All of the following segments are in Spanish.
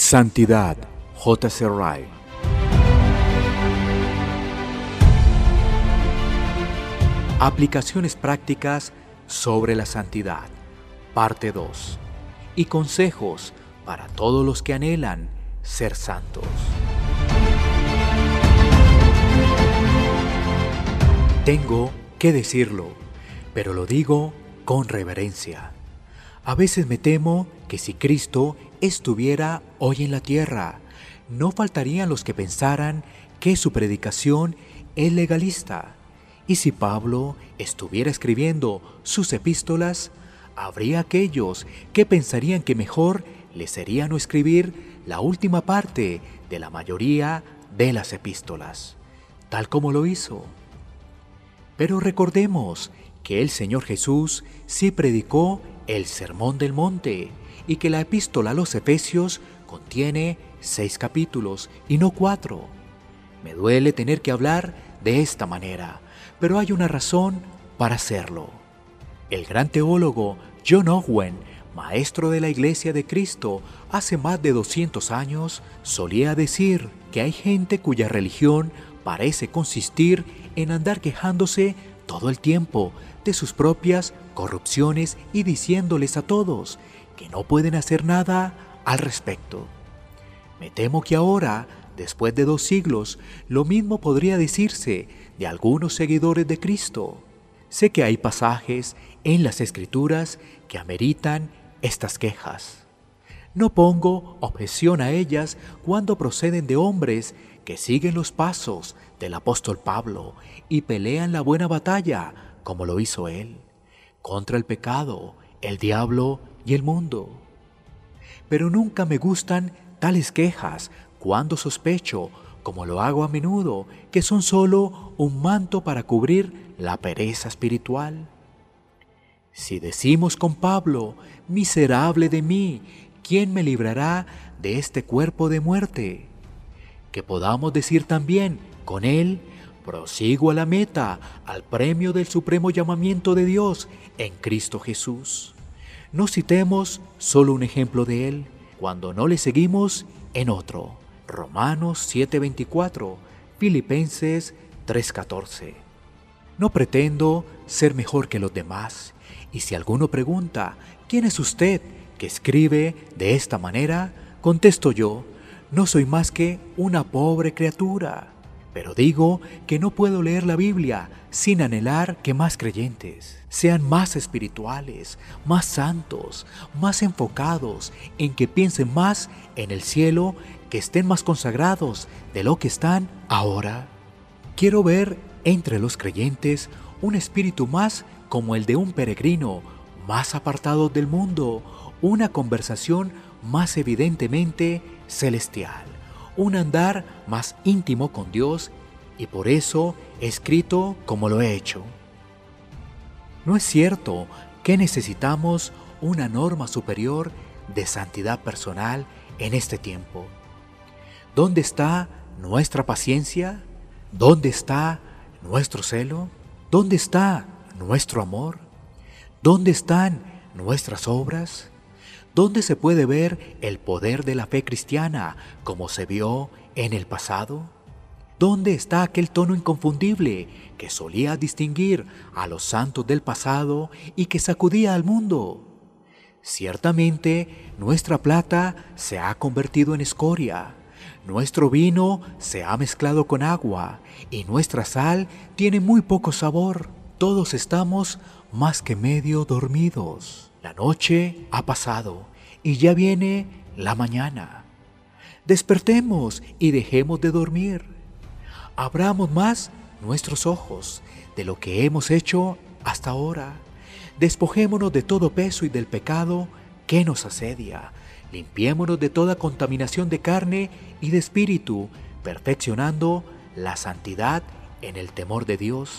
Santidad. Ryle. Aplicaciones prácticas sobre la santidad, parte 2. Y consejos para todos los que anhelan ser santos. Tengo que decirlo, pero lo digo con reverencia. A veces me temo que si Cristo estuviera hoy en la tierra, no faltarían los que pensaran que su predicación es legalista. Y si Pablo estuviera escribiendo sus epístolas, habría aquellos que pensarían que mejor le sería no escribir la última parte de la mayoría de las epístolas, tal como lo hizo. Pero recordemos que el Señor Jesús sí predicó el Sermón del Monte y que la epístola a los Efesios contiene seis capítulos y no cuatro. Me duele tener que hablar de esta manera, pero hay una razón para hacerlo. El gran teólogo John Owen, maestro de la Iglesia de Cristo, hace más de 200 años, solía decir que hay gente cuya religión parece consistir en andar quejándose todo el tiempo de sus propias corrupciones y diciéndoles a todos que no pueden hacer nada al respecto. Me temo que ahora, después de dos siglos, lo mismo podría decirse de algunos seguidores de Cristo. Sé que hay pasajes en las escrituras que ameritan estas quejas. No pongo objeción a ellas cuando proceden de hombres que siguen los pasos del apóstol Pablo y pelean la buena batalla como lo hizo él, contra el pecado, el diablo y el mundo. Pero nunca me gustan tales quejas cuando sospecho, como lo hago a menudo, que son solo un manto para cubrir la pereza espiritual. Si decimos con Pablo, miserable de mí, ¿quién me librará de este cuerpo de muerte? Que podamos decir también con él, prosigo a la meta, al premio del supremo llamamiento de Dios en Cristo Jesús. No citemos solo un ejemplo de él cuando no le seguimos en otro. Romanos 7:24, Filipenses 3:14. No pretendo ser mejor que los demás, y si alguno pregunta, ¿quién es usted que escribe de esta manera? Contesto yo, no soy más que una pobre criatura pero digo que no puedo leer la Biblia sin anhelar que más creyentes sean más espirituales, más santos, más enfocados, en que piensen más en el cielo, que estén más consagrados de lo que están ahora. Quiero ver entre los creyentes un espíritu más como el de un peregrino, más apartado del mundo, una conversación más evidentemente celestial un andar más íntimo con Dios y por eso he escrito como lo he hecho. No es cierto que necesitamos una norma superior de santidad personal en este tiempo. ¿Dónde está nuestra paciencia? ¿Dónde está nuestro celo? ¿Dónde está nuestro amor? ¿Dónde están nuestras obras? ¿Dónde se puede ver el poder de la fe cristiana como se vio en el pasado? ¿Dónde está aquel tono inconfundible que solía distinguir a los santos del pasado y que sacudía al mundo? Ciertamente nuestra plata se ha convertido en escoria, nuestro vino se ha mezclado con agua y nuestra sal tiene muy poco sabor. Todos estamos más que medio dormidos. La noche ha pasado y ya viene la mañana. Despertemos y dejemos de dormir. Abramos más nuestros ojos de lo que hemos hecho hasta ahora. Despojémonos de todo peso y del pecado que nos asedia. Limpiémonos de toda contaminación de carne y de espíritu, perfeccionando la santidad en el temor de Dios.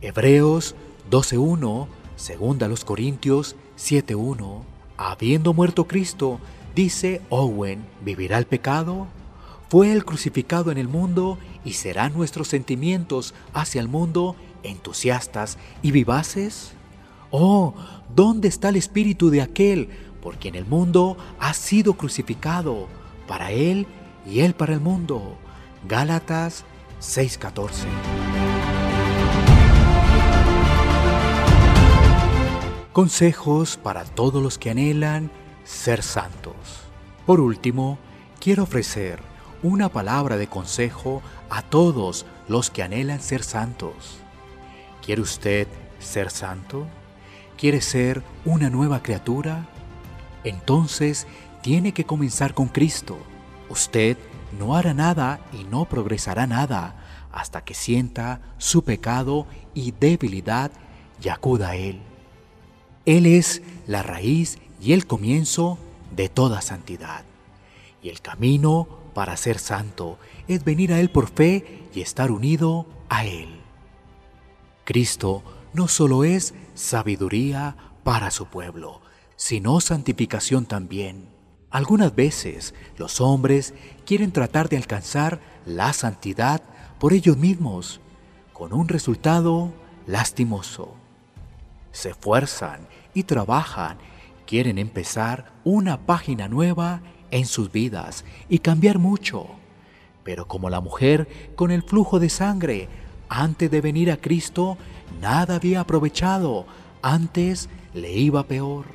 Hebreos 12.1, segunda los Corintios 7.1, habiendo muerto Cristo, dice Owen, ¿vivirá el pecado? Fue el crucificado en el mundo y serán nuestros sentimientos hacia el mundo entusiastas y vivaces? Oh, ¿dónde está el espíritu de aquel por quien el mundo ha sido crucificado? para Él y Él para el mundo. Gálatas 6:14. Consejos para todos los que anhelan ser santos. Por último, quiero ofrecer una palabra de consejo a todos los que anhelan ser santos. ¿Quiere usted ser santo? ¿Quiere ser una nueva criatura? Entonces tiene que comenzar con Cristo. Usted no hará nada y no progresará nada hasta que sienta su pecado y debilidad y acuda a Él. Él es la raíz y el comienzo de toda santidad. Y el camino para ser santo es venir a Él por fe y estar unido a Él. Cristo no solo es sabiduría para su pueblo, sino santificación también. Algunas veces los hombres quieren tratar de alcanzar la santidad por ellos mismos, con un resultado lastimoso. Se esfuerzan y trabajan, quieren empezar una página nueva en sus vidas y cambiar mucho. Pero como la mujer con el flujo de sangre, antes de venir a Cristo, nada había aprovechado, antes le iba peor.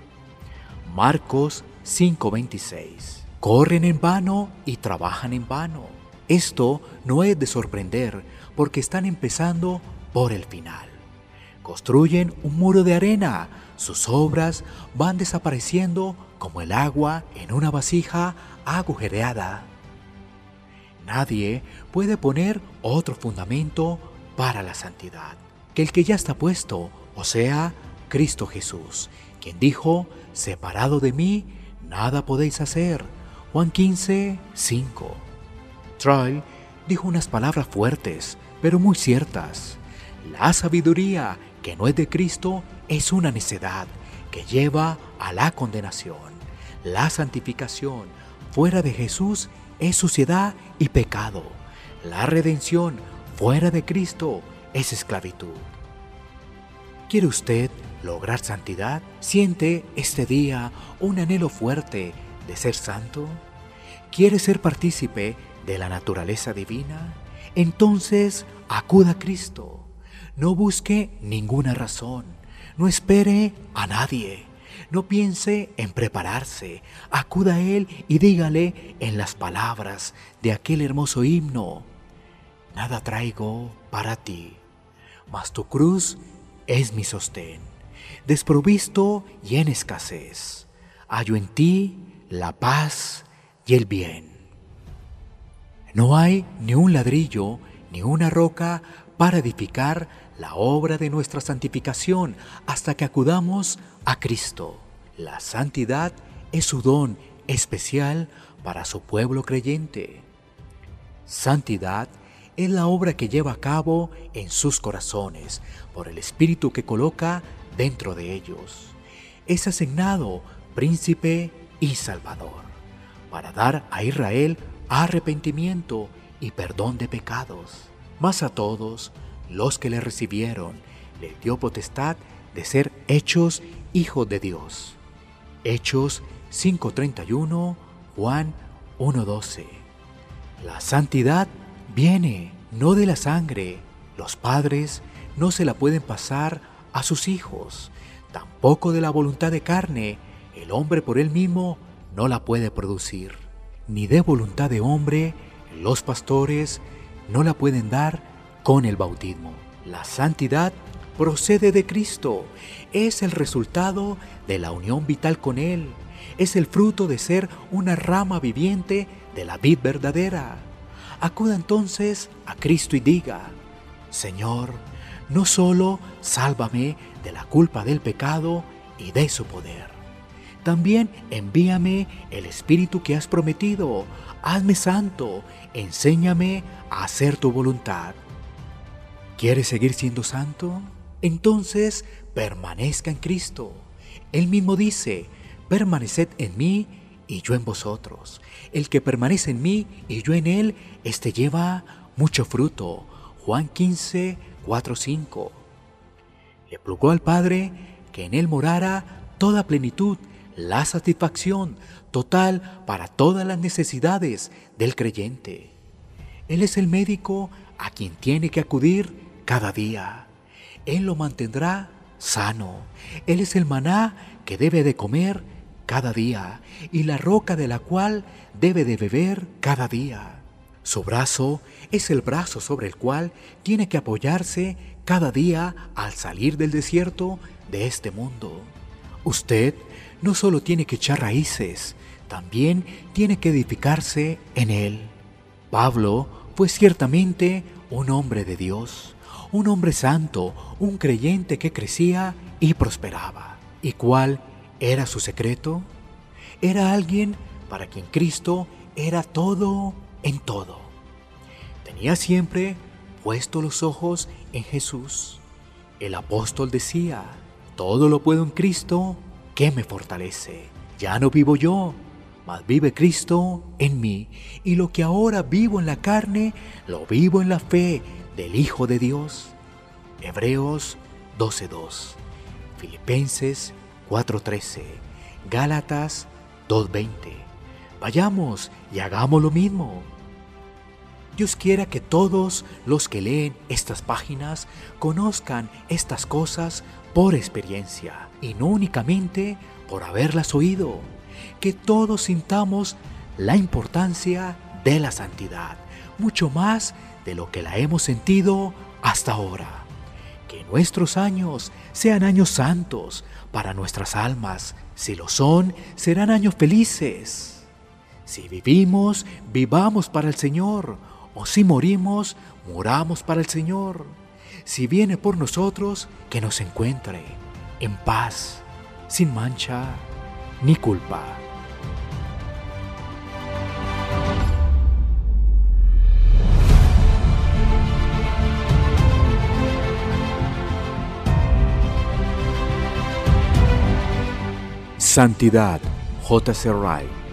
Marcos 5:26. Corren en vano y trabajan en vano. Esto no es de sorprender porque están empezando por el final. Construyen un muro de arena, sus obras van desapareciendo como el agua en una vasija agujereada. Nadie puede poner otro fundamento para la santidad que el que ya está puesto, o sea, Cristo Jesús, quien dijo, separado de mí, nada podéis hacer. Juan 15, 5. Troy dijo unas palabras fuertes, pero muy ciertas. La sabiduría que no es de Cristo es una necedad que lleva a la condenación. La santificación fuera de Jesús es suciedad y pecado. La redención fuera de Cristo es esclavitud. ¿Quiere usted lograr santidad? ¿Siente este día un anhelo fuerte de ser santo? ¿Quiere ser partícipe de la naturaleza divina? Entonces acuda a Cristo. No busque ninguna razón. No espere a nadie. No piense en prepararse. Acuda a Él y dígale en las palabras de aquel hermoso himno. Nada traigo para ti, mas tu cruz es mi sostén desprovisto y en escasez. Hallo en ti la paz y el bien. No hay ni un ladrillo ni una roca para edificar la obra de nuestra santificación hasta que acudamos a Cristo. La santidad es su don especial para su pueblo creyente. Santidad es la obra que lleva a cabo en sus corazones por el Espíritu que coloca dentro de ellos. Es asignado príncipe y salvador para dar a Israel arrepentimiento y perdón de pecados. Mas a todos los que le recibieron le dio potestad de ser hechos hijos de Dios. Hechos 5.31, Juan 1.12. La santidad viene no de la sangre. Los padres no se la pueden pasar a sus hijos, tampoco de la voluntad de carne, el hombre por él mismo no la puede producir, ni de voluntad de hombre, los pastores no la pueden dar con el bautismo. La santidad procede de Cristo, es el resultado de la unión vital con Él, es el fruto de ser una rama viviente de la vid verdadera. Acuda entonces a Cristo y diga, Señor, no solo sálvame de la culpa del pecado y de su poder. También envíame el Espíritu que has prometido. Hazme santo, enséñame a hacer tu voluntad. ¿Quieres seguir siendo santo? Entonces permanezca en Cristo. Él mismo dice, permaneced en mí y yo en vosotros. El que permanece en mí y yo en él, éste lleva mucho fruto. Juan 15, 4:5. Le plugó al Padre que en él morara toda plenitud, la satisfacción total para todas las necesidades del creyente. Él es el médico a quien tiene que acudir cada día. Él lo mantendrá sano. Él es el maná que debe de comer cada día y la roca de la cual debe de beber cada día. Su brazo es el brazo sobre el cual tiene que apoyarse cada día al salir del desierto de este mundo. Usted no solo tiene que echar raíces, también tiene que edificarse en él. Pablo fue ciertamente un hombre de Dios, un hombre santo, un creyente que crecía y prosperaba. ¿Y cuál era su secreto? Era alguien para quien Cristo era todo en todo. Tenía siempre puesto los ojos en Jesús. El apóstol decía, todo lo puedo en Cristo que me fortalece. Ya no vivo yo, mas vive Cristo en mí. Y lo que ahora vivo en la carne, lo vivo en la fe del Hijo de Dios. Hebreos 12.2, Filipenses 4.13, Gálatas 2.20. Vayamos y hagamos lo mismo. Dios quiera que todos los que leen estas páginas conozcan estas cosas por experiencia y no únicamente por haberlas oído. Que todos sintamos la importancia de la santidad, mucho más de lo que la hemos sentido hasta ahora. Que nuestros años sean años santos para nuestras almas. Si lo son, serán años felices. Si vivimos, vivamos para el Señor. O si morimos, muramos para el Señor. Si viene por nosotros, que nos encuentre en paz, sin mancha ni culpa. Santidad, J.C. Wright